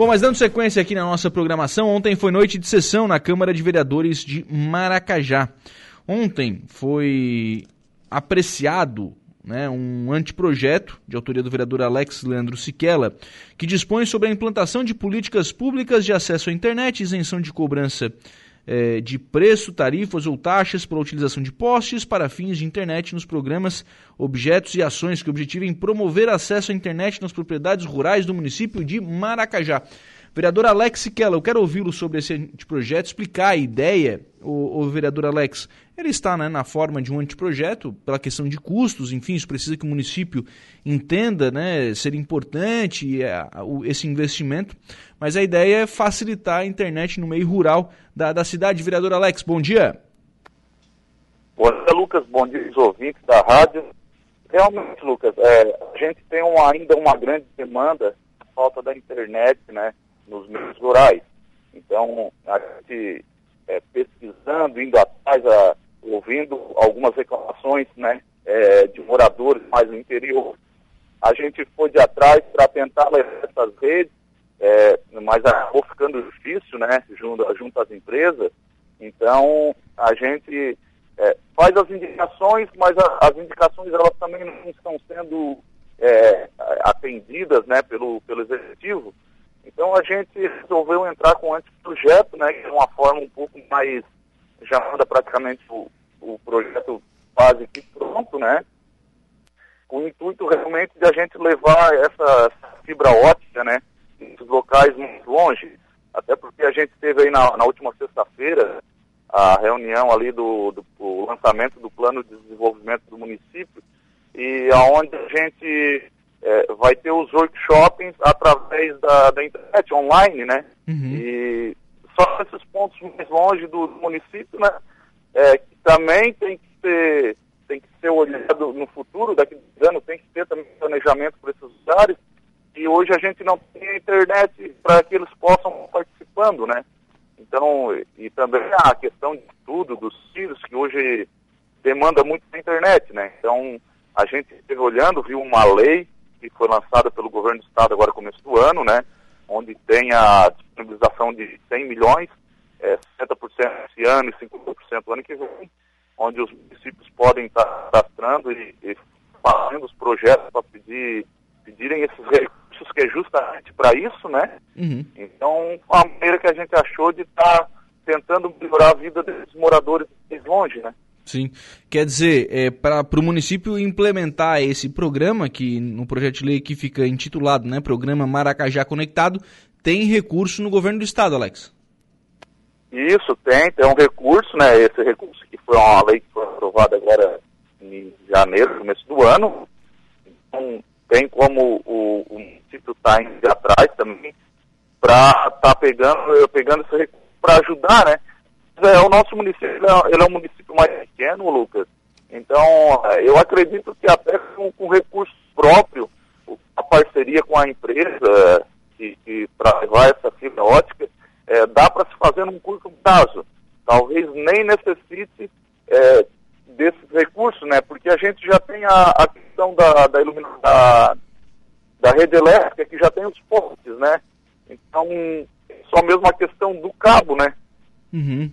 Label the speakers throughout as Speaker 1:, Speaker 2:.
Speaker 1: Bom, mas dando sequência aqui na nossa programação, ontem foi noite de sessão na Câmara de Vereadores de Maracajá. Ontem foi apreciado né, um anteprojeto de autoria do vereador Alex Leandro Siquela, que dispõe sobre a implantação de políticas públicas de acesso à internet, isenção de cobrança eh, de preço, tarifas ou taxas pela utilização de postes para fins de internet nos programas, objetos e ações que objetivem promover acesso à internet nas propriedades rurais do município de Maracajá. Vereador Alex Siquela, eu quero ouvi-lo sobre esse projeto, explicar a ideia, o, o vereador Alex. Ele está né, na forma de um anteprojeto, pela questão de custos, enfim, isso precisa que o município entenda né, ser importante é, esse investimento, mas a ideia é facilitar a internet no meio rural da, da cidade. Vereador Alex, bom dia.
Speaker 2: Dia, Lucas, bom dia os ouvintes da rádio. Realmente, Lucas, é, a gente tem ainda uma grande demanda, falta da internet, né? Nos meios rurais. Então, a gente é, pesquisando, indo atrás, a, ouvindo algumas reclamações né, é, de moradores mais no interior, a gente foi de atrás para tentar levar essas redes, é, mas acabou ficando difícil, né, junto, junto às empresas. Então, a gente é, faz as indicações, mas a, as indicações elas também não estão sendo é, atendidas, né, pelo, pelo executivo. Então a gente resolveu entrar com um anteprojeto, né, que é uma forma um pouco mais, já anda praticamente o, o projeto quase que pronto, né, com o intuito realmente de a gente levar essa, fibra ótica, né, nos locais muito longe, até porque a gente teve aí na, na última sexta-feira a reunião ali do, do lançamento do plano de desenvolvimento do município e aonde a gente é, vai ter os workshops através da, da internet, online, né? Uhum. E só esses pontos mais longe do, do município, né? É, que também tem que ser tem que ser olhado no futuro, daqui a anos tem que ter também planejamento para esses lugares, e hoje a gente não tem internet para que eles possam participando, né? Então, e também a questão de estudo dos filhos, que hoje demanda muito a internet, né? Então, a gente esteve olhando, viu uma lei lançada pelo governo do estado agora no começo do ano, né? Onde tem a disponibilização de 100 milhões, é, 60% esse ano e 50% no ano que vem, onde os municípios podem estar cadastrando e, e fazendo os projetos para pedir, pedirem esses recursos que é justamente para isso, né? Uhum. Então, a maneira que a gente achou de estar tá tentando melhorar a vida desses moradores de longe, né?
Speaker 1: Sim. Quer dizer, é, para o município implementar esse programa, que no projeto de lei que fica intitulado, né, Programa Maracajá Conectado, tem recurso no governo do estado, Alex?
Speaker 2: Isso, tem, tem um recurso, né? Esse recurso que foi uma lei que foi aprovada agora em janeiro, começo do ano. Então, tem como o, o município está indo atrás também para estar tá pegando, pegando esse recurso para ajudar, né? É, o nosso município ele é um município mais pequeno, Lucas. Então, é, eu acredito que até com, com recurso próprio, a parceria com a empresa que, que para levar essa fibra ótica, é, dá para se fazer num curto prazo. Talvez nem necessite é, desses recursos, né? Porque a gente já tem a, a questão da, da iluminação da, da rede elétrica, que já tem os postes, né? Então, só mesmo a questão do cabo, né?
Speaker 1: Uhum.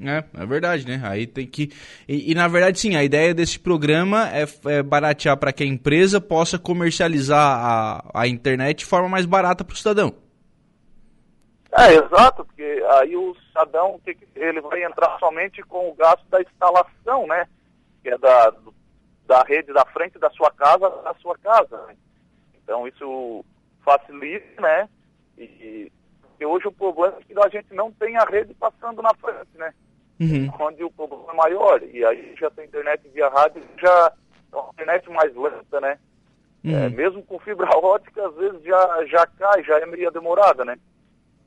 Speaker 1: É, é verdade, né? Aí tem que. E, e na verdade, sim, a ideia desse programa é, é baratear para que a empresa possa comercializar a, a internet de forma mais barata para o cidadão.
Speaker 2: É, exato, porque aí o cidadão ele vai entrar somente com o gasto da instalação, né? Que é da, da rede da frente da sua casa da sua casa. Né? Então isso facilita, né? E, porque hoje o problema é que a gente não tem a rede passando na frente, né? Uhum. Onde o problema é maior. E aí já tem internet via rádio, já é uma internet mais lenta, né? Uhum. É, mesmo com fibra ótica, às vezes já, já cai, já é meio demorada, né?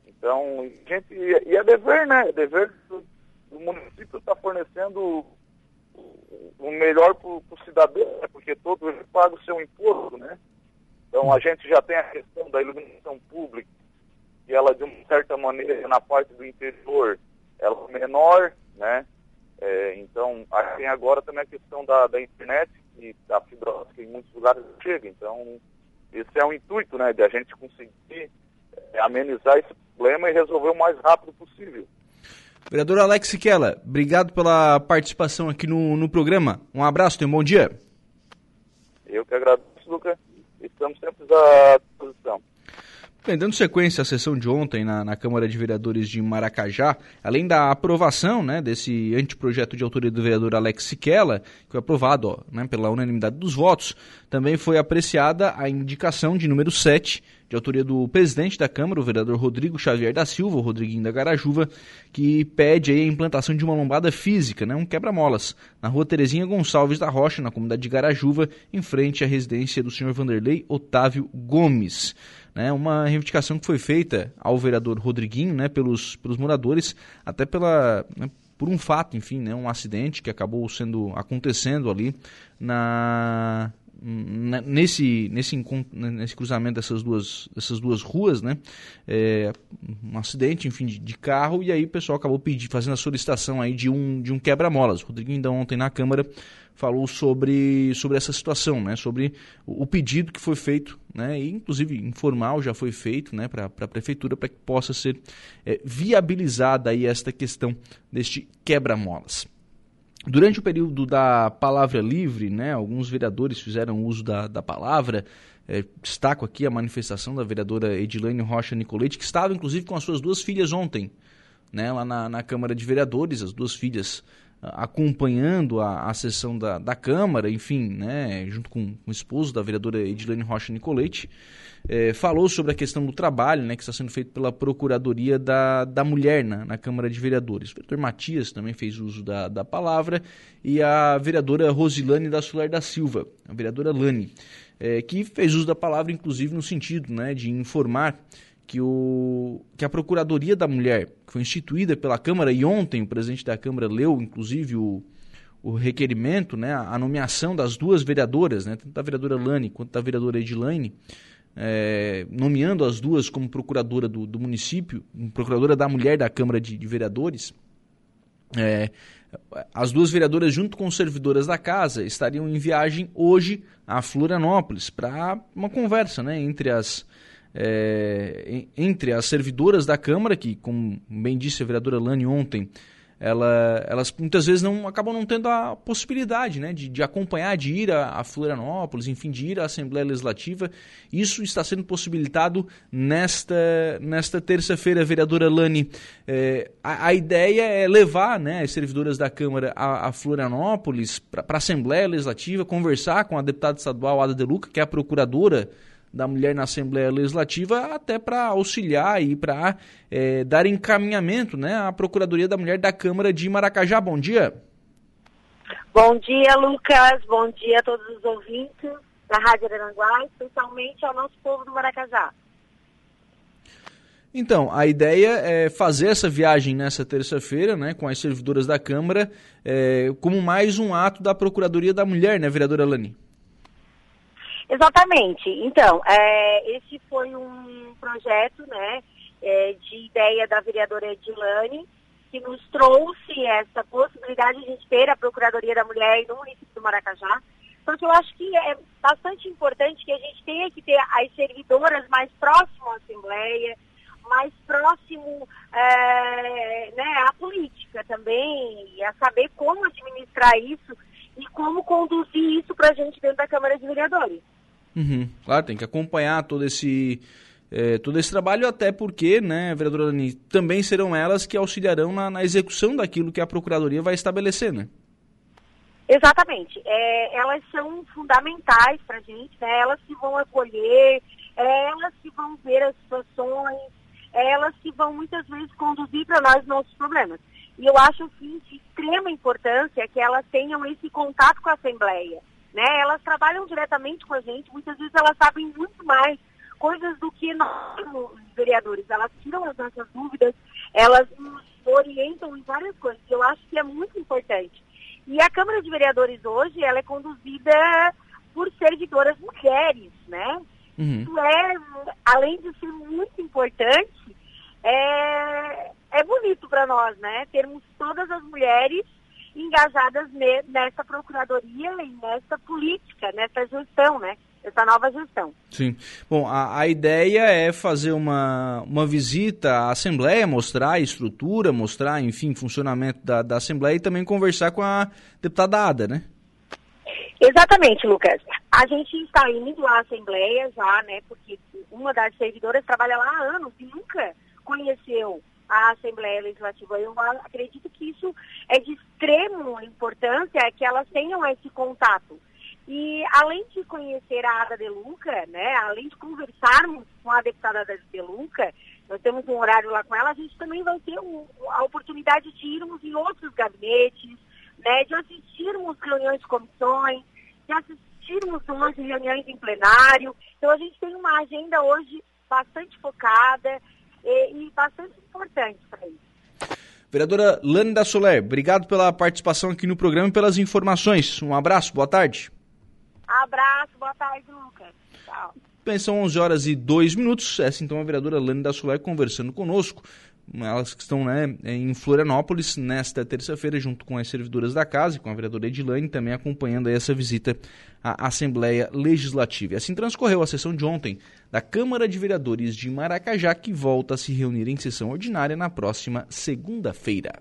Speaker 2: Então, gente, e é dever, né? É dever do, do município estar tá fornecendo o melhor para o cidadão, né? porque todo ele paga o seu imposto, né? Então a gente já tem a questão da iluminação pública, que ela, de uma certa maneira, na parte do interior, ela é menor, né? É, então, tem agora também a questão da, da internet, que a fibra ótica em muitos lugares chega. Então, esse é o intuito, né, de a gente conseguir é, amenizar esse problema e resolver o mais rápido possível.
Speaker 1: Vereador Alex Siquela, obrigado pela participação aqui no, no programa. Um abraço, tenha um bom dia.
Speaker 2: Eu que agradeço, Lucas. Estamos sempre à disposição.
Speaker 1: Bem, dando sequência à sessão de ontem na, na, Câmara de Vereadores de Maracajá, além da aprovação né, desse anteprojeto de autoria do vereador Alex Siquela, que foi aprovado ó, né, pela unanimidade dos votos, também foi apreciada a indicação de número 7, de autoria do presidente da Câmara, o vereador Rodrigo Xavier da Silva, o Rodriguinho da Garajuva, que pede a implantação de uma lombada física, né, um quebra-molas, na rua Terezinha Gonçalves da Rocha, na comunidade de Garajuva, em frente à residência do senhor Vanderlei Otávio Gomes né, uma reivindicação que foi feita ao vereador Rodriguinho, né, pelos, pelos moradores, até pela, né, por um fato, enfim, né, um acidente que acabou sendo acontecendo ali na, nesse, nesse, nesse cruzamento dessas duas, dessas duas ruas, né, é, um acidente, enfim, de, de, carro, e aí o pessoal acabou pedindo, fazendo a solicitação aí de um, de um quebra-molas. O Rodrigo ainda ontem na Câmara falou sobre, sobre essa situação, né, sobre o, o pedido que foi feito, né, e inclusive informal já foi feito, né, para a Prefeitura, para que possa ser é, viabilizada aí esta questão deste quebra-molas. Durante o período da palavra livre, né, alguns vereadores fizeram uso da, da palavra. É, destaco aqui a manifestação da vereadora Edilane Rocha Nicolete, que estava inclusive com as suas duas filhas ontem, né, lá na, na Câmara de Vereadores, as duas filhas acompanhando a, a sessão da, da Câmara, enfim, né, junto com, com o esposo da vereadora Edilane Rocha Nicolete, é, falou sobre a questão do trabalho né, que está sendo feito pela Procuradoria da, da Mulher na, na Câmara de Vereadores. O vereador Matias também fez uso da, da palavra e a vereadora Rosilane da Solar da Silva, a vereadora Lani, é, que fez uso da palavra, inclusive, no sentido né, de informar que, o, que a Procuradoria da Mulher, que foi instituída pela Câmara, e ontem o presidente da Câmara leu, inclusive, o, o requerimento, né, a nomeação das duas vereadoras, né, tanto da vereadora Lani quanto da vereadora Edilane, é, nomeando as duas como procuradora do, do, município, procuradora da mulher da Câmara de, de Vereadores. É, as duas vereadoras, junto com servidoras da casa, estariam em viagem hoje a Florianópolis para uma conversa né, entre as é, entre as servidoras da Câmara, que, como bem disse a vereadora Lani ontem, ela, elas muitas vezes não acabam não tendo a possibilidade né, de, de acompanhar, de ir a, a, Florianópolis, enfim, de ir à Assembleia Legislativa. Isso está sendo possibilitado nesta, nesta terça-feira, vereadora Lani. É, a, a, ideia é levar né, as servidoras da Câmara a, a Florianópolis para a Assembleia Legislativa, conversar com a deputada estadual Ada De Luca, que é a procuradora da mulher na Assembleia Legislativa, até para auxiliar e para é, dar encaminhamento né, à Procuradoria da Mulher da Câmara de Maracajá. Bom dia.
Speaker 3: Bom dia, Lucas. Bom dia a todos os ouvintes da Rádio Aranguá, especialmente ao nosso povo do Maracajá.
Speaker 1: Então, a ideia é fazer essa viagem nessa terça-feira, né, com as servidoras da Câmara, é, como mais um ato da Procuradoria da Mulher, né, vereadora Lani?
Speaker 3: Exatamente. Então, é, esse foi um projeto né, é, de ideia da vereadora Edilane, que nos trouxe essa possibilidade de a gente ter a Procuradoria da Mulher no município do Maracajá, porque eu acho que é bastante importante que a gente tenha que ter as servidoras mais próximas à Assembleia, mais próximo é, né, à política também, e a saber como administrar isso e como conduzir isso para a gente dentro da Câmara de Vereadores.
Speaker 1: Uhum. Claro, tem que acompanhar todo esse, é, todo esse trabalho, até porque, né, vereadora Dani, também serão elas que auxiliarão na, na, execução daquilo que a Procuradoria vai estabelecer, né?
Speaker 3: Exatamente. É, elas são fundamentais para a gente, né? Elas que vão acolher, é, elas que vão ver as situações, é, elas que vão muitas vezes conduzir para nós nossos problemas. E eu acho, assim, de extrema importância que elas tenham esse contato com a Assembleia né? Elas trabalham diretamente com a gente, muitas vezes elas sabem muito mais coisas do que nós, vereadores. Elas tiram as nossas dúvidas, elas nos orientam em várias coisas. Eu acho que é muito importante. E a Câmara de Vereadores hoje, ela é conduzida por servidoras mulheres, né? Uhum. Isso é, além de ser muito importante, é, é bonito para nós, né? Termos todas as mulheres engajadas nessa procuradoria e nessa política, nessa gestão, né? essa nova gestão.
Speaker 1: Sim. Bom, a, a, ideia é fazer uma, uma visita à Assembleia, mostrar a estrutura, mostrar, enfim, funcionamento da, da Assembleia e também conversar com a deputada Ada, né?
Speaker 3: Exatamente, Lucas. A gente está indo à Assembleia já, né? Porque uma das servidoras trabalha lá há anos e nunca conheceu a Assembleia Legislativa. Eu acredito isso é de extrema importância que elas tenham esse contato. E além de conhecer a Ada De Luca, né, além de conversarmos com a deputada Ada De Luca, nós temos um horário lá com ela, a gente também vai ter a oportunidade de irmos em outros gabinetes, né, de assistirmos reuniões de comissões, de assistirmos hoje reuniões em plenário. Então a gente tem uma agenda hoje bastante focada e, e bastante importante para isso.
Speaker 1: Vereadora Lani Soler, obrigado pela participação aqui no programa e pelas informações. Um abraço, boa tarde.
Speaker 3: Abraço, boa tarde, Lucas. Tchau.
Speaker 1: Bem, são 11 horas e 2 minutos. Essa então é a vereadora Lani da Solar conversando conosco. Elas que estão né, em Florianópolis nesta terça-feira, junto com as servidoras da casa e com a vereadora Edilane, também acompanhando essa visita à Assembleia Legislativa. E assim transcorreu a sessão de ontem da Câmara de Vereadores de Maracajá, que volta a se reunir em sessão ordinária na próxima segunda-feira.